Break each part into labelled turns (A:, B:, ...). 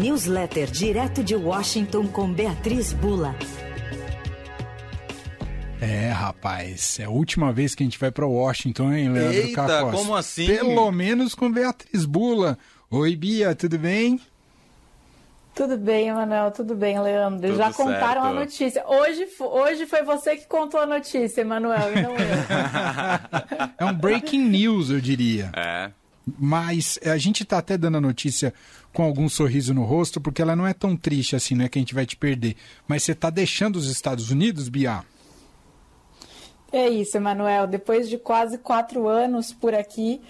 A: Newsletter direto de Washington com Beatriz Bula.
B: É, rapaz, é a última vez que a gente vai para Washington, hein, Leandro
C: Eita,
B: Cacos?
C: como assim?
B: Pelo menos com Beatriz Bula. Oi, Bia, tudo bem?
D: Tudo bem, Emanuel, tudo bem, Leandro.
C: Tudo
D: Já contaram
C: certo.
D: a notícia. Hoje, hoje foi você que contou a notícia, Emanuel, e não eu.
B: É um breaking news, eu diria.
C: É.
B: Mas a gente tá até dando a notícia com algum sorriso no rosto, porque ela não é tão triste assim, não é que a gente vai te perder. Mas você tá deixando os Estados Unidos, Bia?
D: É isso, Emanuel. Depois de quase quatro anos por aqui,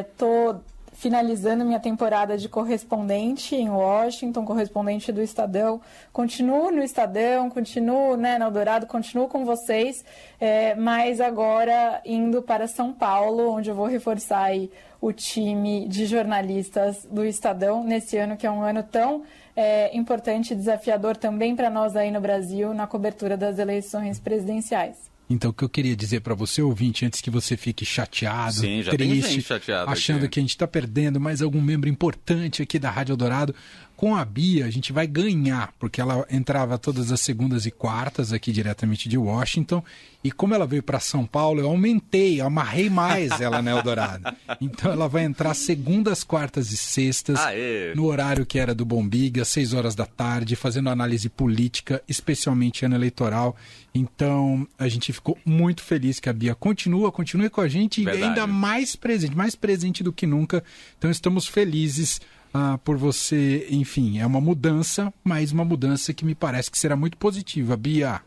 D: estou finalizando minha temporada de correspondente em Washington, correspondente do Estadão. Continuo no Estadão, continuo né, no Eldorado, continuo com vocês, é, mas agora indo para São Paulo, onde eu vou reforçar aí o time de jornalistas do Estadão nesse ano, que é um ano tão é, importante e desafiador também para nós aí no Brasil, na cobertura das eleições presidenciais.
B: Então, o que eu queria dizer para você, ouvinte, antes que você fique chateado,
C: Sim,
B: triste,
C: gente chateada
B: achando
C: aqui.
B: que a gente está perdendo mais algum membro importante aqui da Rádio Eldorado, com a Bia a gente vai ganhar, porque ela entrava todas as segundas e quartas aqui diretamente de Washington, e como ela veio para São Paulo, eu aumentei, eu amarrei mais ela na Eldorado. Então ela vai entrar segundas, quartas e sextas,
C: Aê.
B: no horário que era do Bombiga, às 6 horas da tarde, fazendo análise política, especialmente ano eleitoral. Então, a gente ficou muito feliz que a Bia continua, continue com a gente
C: Verdade.
B: e ainda mais presente, mais presente do que nunca. Então, estamos felizes ah, por você. Enfim, é uma mudança, mas uma mudança que me parece que será muito positiva. Bia.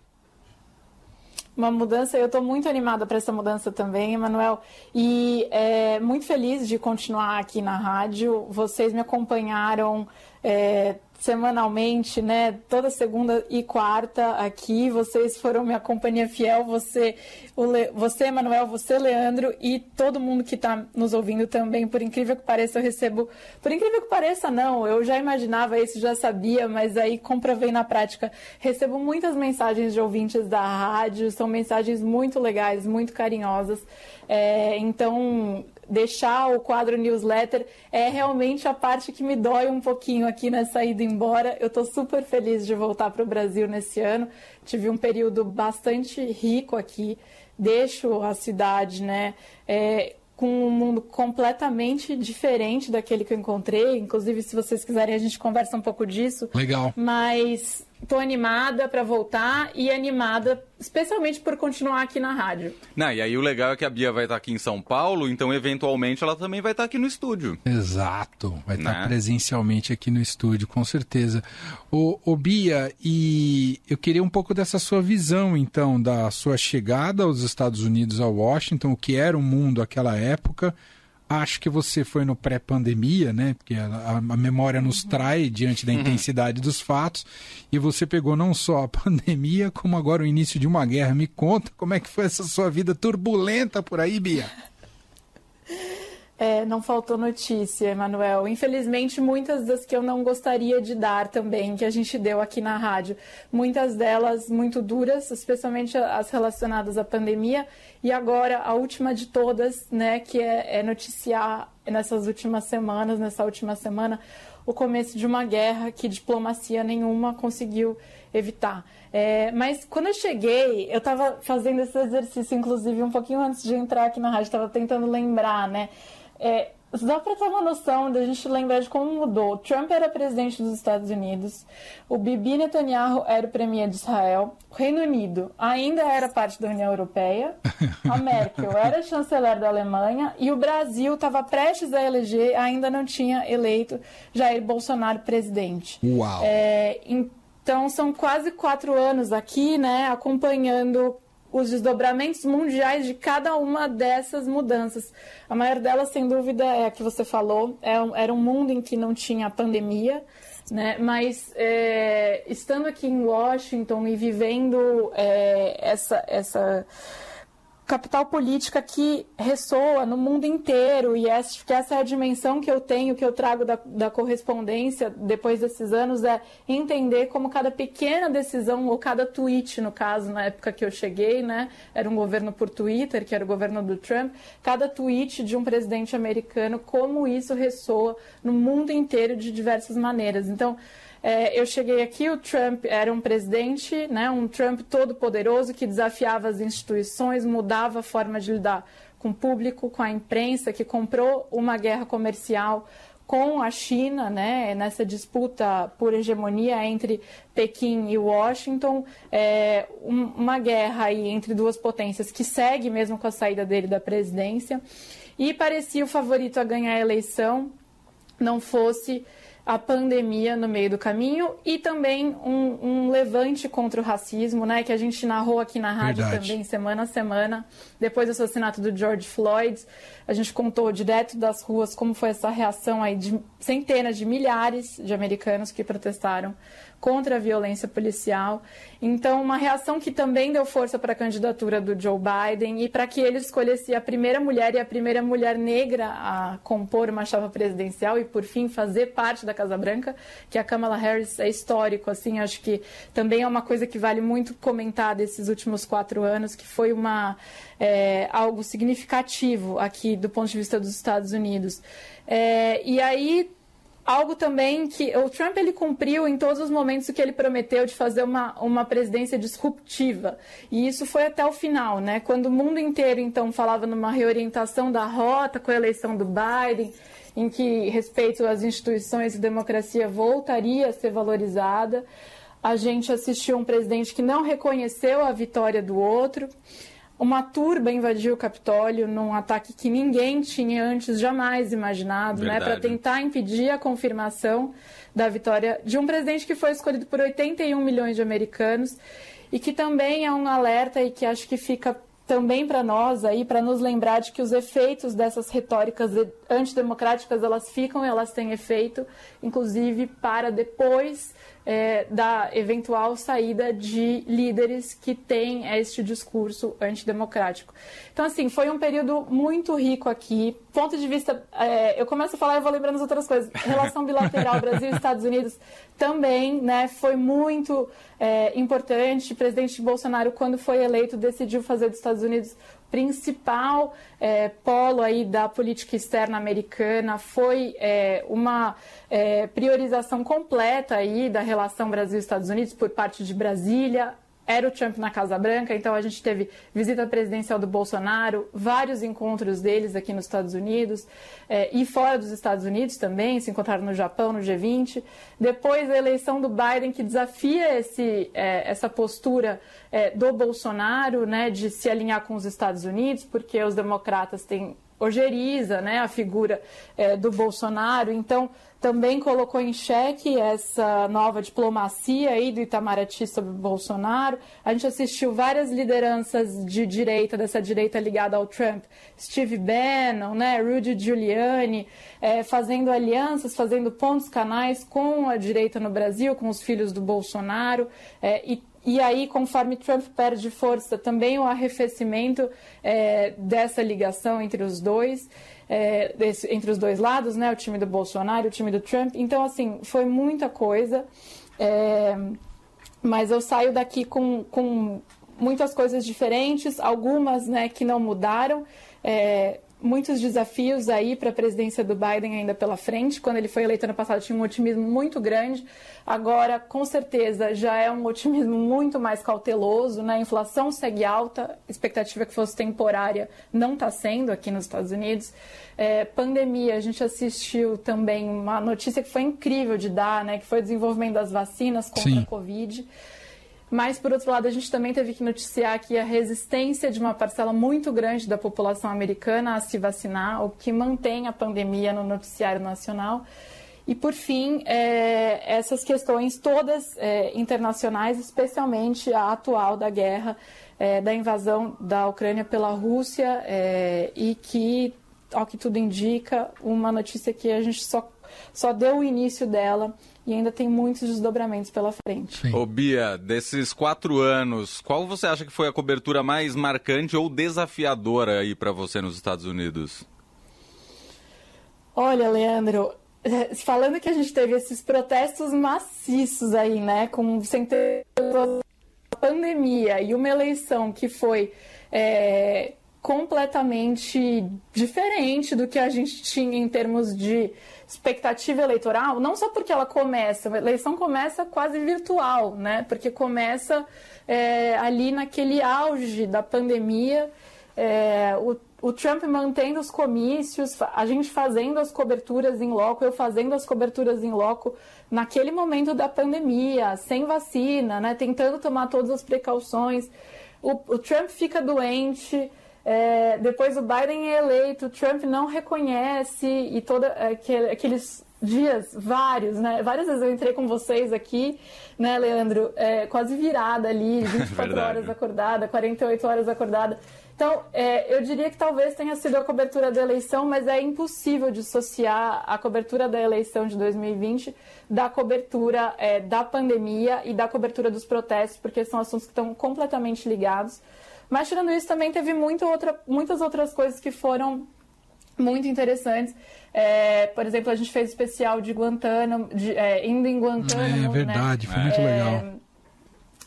D: Uma mudança, eu estou muito animada para essa mudança também, Emanuel, e é, muito feliz de continuar aqui na rádio. Vocês me acompanharam é, semanalmente, né? Toda segunda e quarta aqui. Vocês foram minha companhia fiel. Você, o Le... você, Emanuel, você, Leandro, e todo mundo que está nos ouvindo também. Por incrível que pareça, eu recebo. Por incrível que pareça, não. Eu já imaginava isso, já sabia, mas aí comprovei na prática. Recebo muitas mensagens de ouvintes da rádio. São mensagens muito legais, muito carinhosas. É, então, deixar o quadro newsletter é realmente a parte que me dói um pouquinho aqui nessa ida embora. Eu estou super feliz de voltar para o Brasil nesse ano. Tive um período bastante rico aqui. Deixo a cidade, né? É, com um mundo completamente diferente daquele que eu encontrei. Inclusive, se vocês quiserem, a gente conversa um pouco disso.
B: Legal.
D: Mas tô animada para voltar e animada especialmente por continuar aqui na rádio.
C: Não, e aí o legal é que a Bia vai estar aqui em São Paulo, então eventualmente ela também vai estar aqui no estúdio.
B: Exato, vai estar
C: Né?
B: presencialmente aqui no estúdio, com certeza. Ô, ô Bia, e eu queria um pouco dessa sua visão, então, da sua chegada aos Estados Unidos, a Washington, o que era o mundo àquela época. Acho que você foi no pré-pandemia, né? Porque a, a- memória nos trai diante da intensidade dos fatos. E você pegou não só a pandemia, como agora o início de uma guerra. Me conta como é que foi essa sua vida turbulenta por aí, Bia.
D: É, não faltou notícia, Emanuel. Infelizmente, muitas das que eu não gostaria de dar também, que a gente deu aqui na rádio. Muitas delas muito duras, especialmente as relacionadas à pandemia. E agora, a última de todas, né, que é, é noticiar nessas últimas semanas, nessa última semana, o começo de uma guerra que diplomacia nenhuma conseguiu evitar. É, mas quando eu cheguei, eu estava fazendo esse exercício, inclusive, um pouquinho antes de entrar aqui na rádio, estava tentando lembrar, né? É, dá para ter uma noção da gente lembrar de como mudou. Trump era presidente dos Estados Unidos, o Bibi Netanyahu era o premier de Israel, o Reino Unido ainda era parte da União Europeia, a Merkel era chanceler da Alemanha e o Brasil estava prestes a eleger, ainda não tinha eleito Jair Bolsonaro presidente.
B: Uau!
D: É, então são quase quatro anos aqui, né, acompanhando os desdobramentos mundiais de cada uma dessas mudanças. A maior delas, sem dúvida, é a que você falou. É era um mundo em que não tinha pandemia, né? Mas é, estando aqui em Washington e vivendo é, essa essa capital política que ressoa no mundo inteiro e acho que essa é a dimensão que eu tenho, que eu trago da, da, correspondência depois desses anos, é entender como cada pequena decisão, ou cada tweet, no caso, na época que eu cheguei, né, era um governo por Twitter, que era o governo do Trump, cada tweet de um presidente americano, como isso ressoa no mundo inteiro de diversas maneiras. Então, é, eu cheguei aqui, o Trump era um presidente, né, um Trump todo poderoso que desafiava as instituições, mudava a forma de lidar com o público, com a imprensa, que comprou uma guerra comercial com a China, né, nessa disputa por hegemonia entre Pequim e Washington, é, um, uma guerra aí entre duas potências que segue mesmo com a saída dele da presidência, e parecia o favorito a ganhar a eleição, não fosse a pandemia no meio do caminho e também um, um, levante contra o racismo, né, que a gente narrou aqui na rádio Verdade. também semana a semana, depois do assassinato do George Floyd. A gente contou direto das ruas como foi essa reação aí de centenas de milhares de americanos que protestaram contra a violência policial. Então, uma reação que também deu força para a candidatura do Joe Biden e para que ele escolhesse a primeira mulher e a primeira mulher negra a compor uma chapa presidencial e, por fim, fazer parte da Casa Branca, que a Kamala Harris é histórico, assim, acho que também é uma coisa que vale muito comentar desses últimos quatro anos, que foi uma é, algo significativo aqui do ponto de vista dos Estados Unidos. É, e aí algo também que o Trump ele cumpriu em todos os momentos o que ele prometeu de fazer uma, uma presidência disruptiva. E isso foi até o final, né? Quando o mundo inteiro então falava numa reorientação da rota com a eleição do Biden, em que respeito às instituições e democracia voltaria a ser valorizada, a gente assistiu um presidente que não reconheceu a vitória do outro. Uma turba invadiu o Capitólio num ataque que ninguém tinha antes jamais imaginado, né, para tentar impedir a confirmação da vitória de um presidente que foi escolhido por 81 milhões de americanos e que também é um alerta e que acho que fica também para nós aí para nos lembrar de que os efeitos dessas retóricas antidemocráticas elas ficam, elas têm efeito, inclusive para depois é, da eventual saída de líderes que têm este discurso antidemocrático. Então, assim, foi um período muito rico aqui. Ponto de vista, é, eu começo a falar e vou lembrando as outras coisas. Relação bilateral Brasil e Estados Unidos também, né, foi muito é, importante. O presidente Bolsonaro, quando foi eleito, decidiu fazer dos Estados Unidos principal é, polo aí da política externa americana foi é, uma é, priorização completa aí da relação Brasil-Estados Unidos por parte de Brasília, era o Trump na Casa Branca, então a gente teve visita presidencial do Bolsonaro, vários encontros deles aqui nos Estados Unidos é, e fora dos Estados Unidos também, se encontraram no Japão, no G20. Depois a eleição do Biden, que desafia esse, é, essa postura é, do Bolsonaro, né, de se alinhar com os Estados Unidos, porque os democratas têm ojeriza né, a figura é, do Bolsonaro, então também colocou em xeque essa nova diplomacia aí do Itamaraty sobre o Bolsonaro. A gente assistiu várias lideranças de direita, dessa direita ligada ao Trump, Steve Bannon, né, Rudy Giuliani, é, fazendo alianças, fazendo pontos canais com a direita no Brasil, com os filhos do Bolsonaro, é, e e aí, conforme Trump perde força, também o arrefecimento é, dessa ligação entre os dois, é, desse, entre os dois lados, né? O time do Bolsonaro, o time do Trump. Então, assim, foi muita coisa. É, mas eu saio daqui com, com muitas coisas diferentes, algumas né, que não mudaram. É, muitos desafios aí para a presidência do Biden ainda pela frente. Quando ele foi eleito ano passado, tinha um otimismo muito grande. Agora, com certeza, já é um otimismo muito mais cauteloso. Né? A inflação segue alta, a expectativa que fosse temporária não está sendo aqui nos Estados Unidos. É, pandemia, a gente assistiu também uma notícia que foi incrível de dar, né? que foi o desenvolvimento das vacinas contra Sim. a Covid. Mas, por outro lado, a gente também teve que noticiar aqui a resistência de uma parcela muito grande da população americana a se vacinar, o que mantém a pandemia no noticiário nacional. E, por fim, é, essas questões todas é, internacionais, especialmente a atual da guerra, é, da invasão da Ucrânia pela Rússia, é, e que, ao que tudo indica, uma notícia que a gente só só deu o início dela e ainda tem muitos desdobramentos pela frente.
C: Sim. Ô Bia, desses quatro anos, qual você acha que foi a cobertura mais marcante ou desafiadora aí para você nos Estados Unidos?
D: Olha, Leandro, é, falando que a gente teve esses protestos maciços aí, né, com sem ter pandemia e uma eleição que foi é, completamente diferente do que a gente tinha em termos de expectativa eleitoral, não só porque ela começa, a eleição começa quase virtual, né? Porque começa é, ali naquele auge da pandemia, é, o o Trump mantendo os comícios, a gente fazendo as coberturas em loco, eu fazendo as coberturas em loco naquele momento da pandemia, sem vacina, né, tentando tomar todas as precauções. O, o Trump fica doente, é, depois o Biden é eleito, o Trump não reconhece e toda aquele, aqueles dias, vários, né? Várias vezes eu entrei com vocês aqui, né, Leandro? É, quase virada ali, 24 horas acordada, 48 horas acordada. Então, é, eu diria que talvez tenha sido a cobertura da eleição, mas é impossível dissociar a cobertura da eleição de 2020 da cobertura é, da pandemia e da cobertura dos protestos, porque são assuntos que estão completamente ligados. Mas, tirando isso, também teve muito outra, muitas outras coisas que foram muito interessantes. É, por exemplo, a gente fez especial de Guantánamo, de, é, indo em Guantánamo.
B: É verdade, né? foi muito legal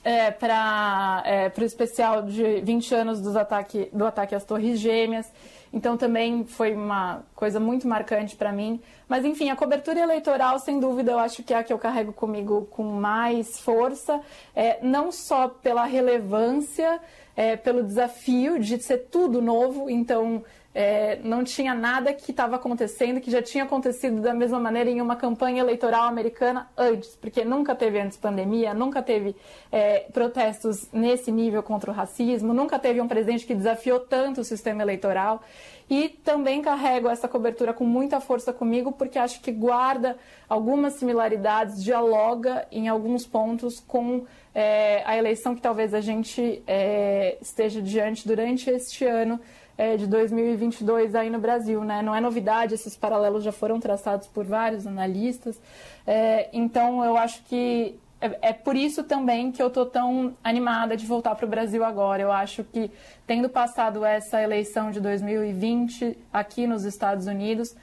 D: é, para é, o especial de 20 anos dos ataque, do ataque às Torres Gêmeas. Então também foi uma coisa muito marcante para mim. Mas enfim, a cobertura eleitoral, sem dúvida, eu acho que é a que eu carrego comigo com mais força, é, não só pela relevância, é, pelo desafio de ser tudo novo. Então é, não tinha nada que estava acontecendo, que já tinha acontecido da mesma maneira em uma campanha eleitoral americana antes, porque nunca teve antes pandemia, nunca teve é, protestos nesse nível contra o racismo, nunca teve um presidente que desafiou tanto o sistema eleitoral. E também carrego essa cobertura com muita força comigo, porque acho que guarda algumas similaridades, dialoga em alguns pontos com é, a eleição que talvez a gente é, esteja diante durante este ano é, de 2022 aí no Brasil. Né? Não é novidade, esses paralelos já foram traçados por vários analistas. É, então, eu acho que é, é, por isso também que eu estou tão animada de voltar para o Brasil agora. Eu acho que, tendo passado essa eleição de 2020 aqui nos Estados Unidos,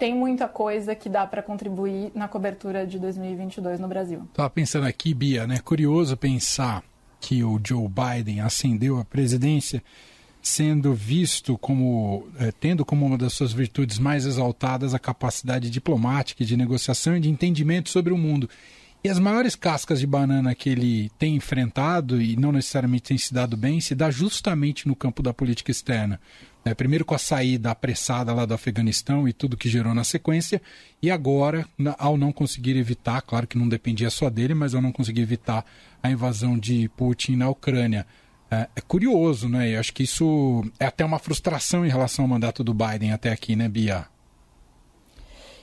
D: tem muita coisa que dá para contribuir na cobertura de 2022 no Brasil.
B: Estava pensando aqui, Bia, né? Curioso pensar que o Joe Biden ascendeu à presidência sendo visto como, é, tendo como uma das suas virtudes mais exaltadas a capacidade diplomática, de negociação e de entendimento sobre o mundo. E as maiores cascas de banana que ele tem enfrentado, e não necessariamente tem se dado bem, se dá justamente no campo da política externa. É, primeiro com a saída apressada lá do Afeganistão e tudo que gerou na sequência, e agora, ao não conseguir evitar, claro que não dependia só dele, mas ao não conseguir evitar a invasão de Putin na Ucrânia. É, é, curioso, né? Eu acho que isso é até uma frustração em relação ao mandato do Biden até aqui, né, Bia?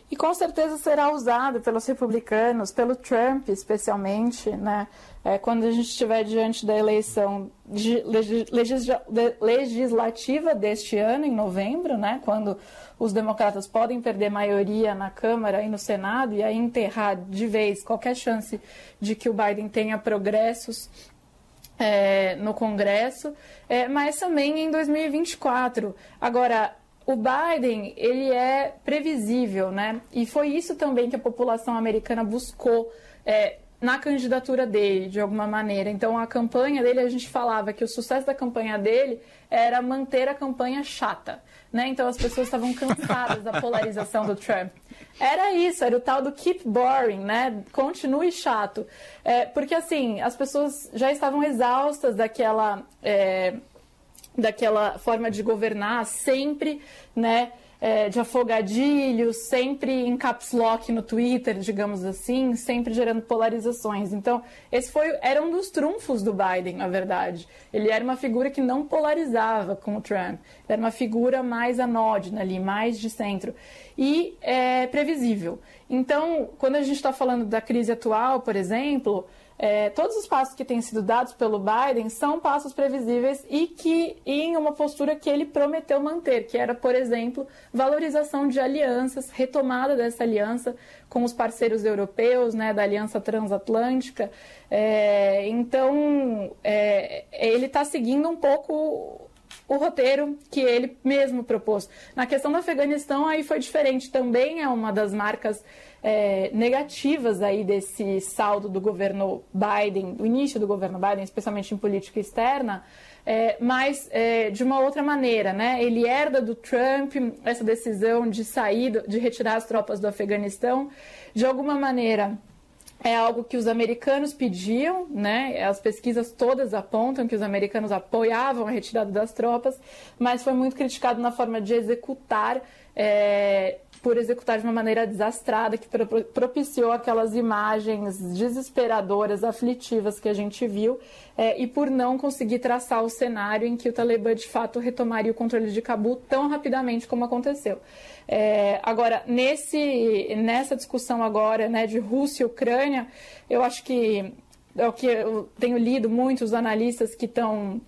D: E com certeza será usado pelos republicanos, pelo Trump especialmente, né? É, quando a gente estiver diante da eleição de, legisla, legislativa deste ano, em novembro, né? Quando os democratas podem perder maioria na Câmara e no Senado e aí enterrar de vez qualquer chance de que o Biden tenha progressos é, no Congresso, é, mas também em 2024. Agora, o Biden, ele é previsível, né? E foi isso também que a população americana buscou é, na candidatura dele, de alguma maneira. Então, a campanha dele, a gente falava que o sucesso da campanha dele era manter a campanha chata, né? Então, as pessoas estavam cansadas da polarização do Trump. Era isso, era o tal do keep boring, né? Continue chato. É, porque, assim, as pessoas já estavam exaustas daquela, é, daquela forma de governar sempre, né? é, de afogadilho, sempre em caps lock no Twitter, digamos assim, sempre gerando polarizações. Então, esse foi, era um dos trunfos do Biden, na verdade. Ele era uma figura que não polarizava com o Trump. Era uma figura mais anódina ali, mais de centro. E é, previsível. Então, quando a gente está falando da crise atual, por exemplo, é, todos os passos que têm sido dados pelo Biden são passos previsíveis e que em uma postura que ele prometeu manter, que era, por exemplo, valorização de alianças, retomada dessa aliança com os parceiros europeus, né, da aliança transatlântica. É, então, é, ele está seguindo um pouco o roteiro que ele mesmo propôs. Na questão do Afeganistão, aí foi diferente. Também é uma das marcas é, negativas aí desse saldo do governo Biden, do início do governo Biden, especialmente em política externa, é, mas é, de uma outra maneira, né? Ele herda do Trump essa decisão de sair, de retirar as tropas do Afeganistão, de alguma maneira é algo que os americanos pediam, né? As pesquisas todas apontam que os americanos apoiavam a retirada das tropas, mas foi muito criticado na forma de executar é, por executar de uma maneira desastrada, que propiciou aquelas imagens desesperadoras, aflitivas que a gente viu, é, e por não conseguir traçar o cenário em que o Talibã de fato retomaria o controle de Cabul tão rapidamente como aconteceu. É, agora, nesse, nessa discussão agora né, de Rússia e Ucrânia, eu acho que é o que eu tenho lido muitos analistas que estão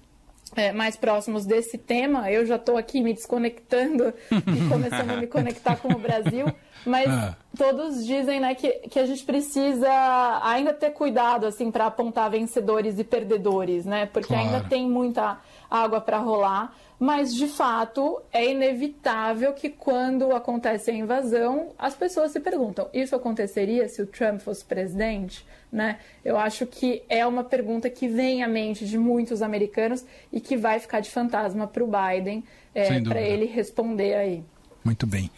D: é, mais próximos desse tema. Eu já estou aqui me desconectando e começando a me conectar com o Brasil, mas ah. todos dizem né, que, que a gente precisa ainda ter cuidado assim para apontar vencedores e perdedores, né? Porque claro. ainda tem muita água para rolar. Mas, de fato, é inevitável que quando acontece a invasão, as pessoas se perguntam: isso aconteceria se o Trump fosse presidente? Né? Eu acho que é uma pergunta que vem à mente de muitos americanos e que vai ficar de fantasma para o Biden, é, para ele responder aí.
B: Muito bem.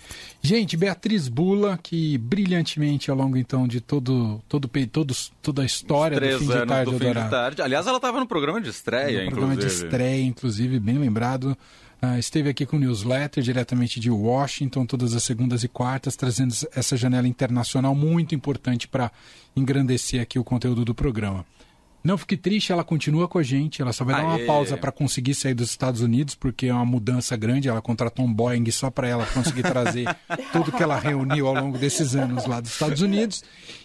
B: Gente, Beatriz Bula, que brilhantemente ao longo então de todo, todo, todo toda a história
C: do fim de tarde, do fim de tarde. Aliás, ela estava no programa de estreia, no inclusive.
B: programa de estreia, inclusive, bem lembrado. Uh, esteve aqui com o newsletter diretamente de Washington, todas as segundas e quartas, trazendo essa janela internacional muito importante para engrandecer aqui o conteúdo do programa. Não fique triste, ela continua com a gente. Ela só vai Aê. dar uma pausa para conseguir sair dos Estados Unidos, porque é uma mudança grande. Ela contratou um Boeing só para ela conseguir trazer tudo que ela reuniu ao longo desses anos lá dos Estados Unidos.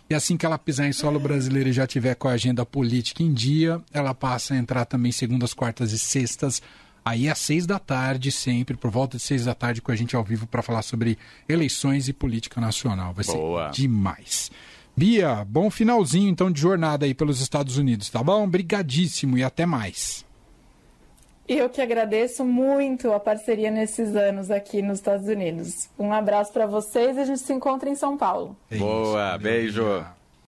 B: E assim que ela pisar em solo brasileiro e já tiver com a agenda política em dia, ela passa a entrar também segundas, quartas e sextas. Aí às seis da tarde, sempre, por volta de seis da tarde, com a gente ao vivo para falar sobre eleições e política nacional. Vai Boa. ser demais. Bia, bom finalzinho então de jornada aí pelos Estados Unidos, tá bom? Brigadíssimo e até mais.
D: Eu que agradeço muito a parceria nesses anos aqui nos Estados Unidos. Um abraço para vocês e a gente se encontra em São Paulo.
C: Boa, beijo.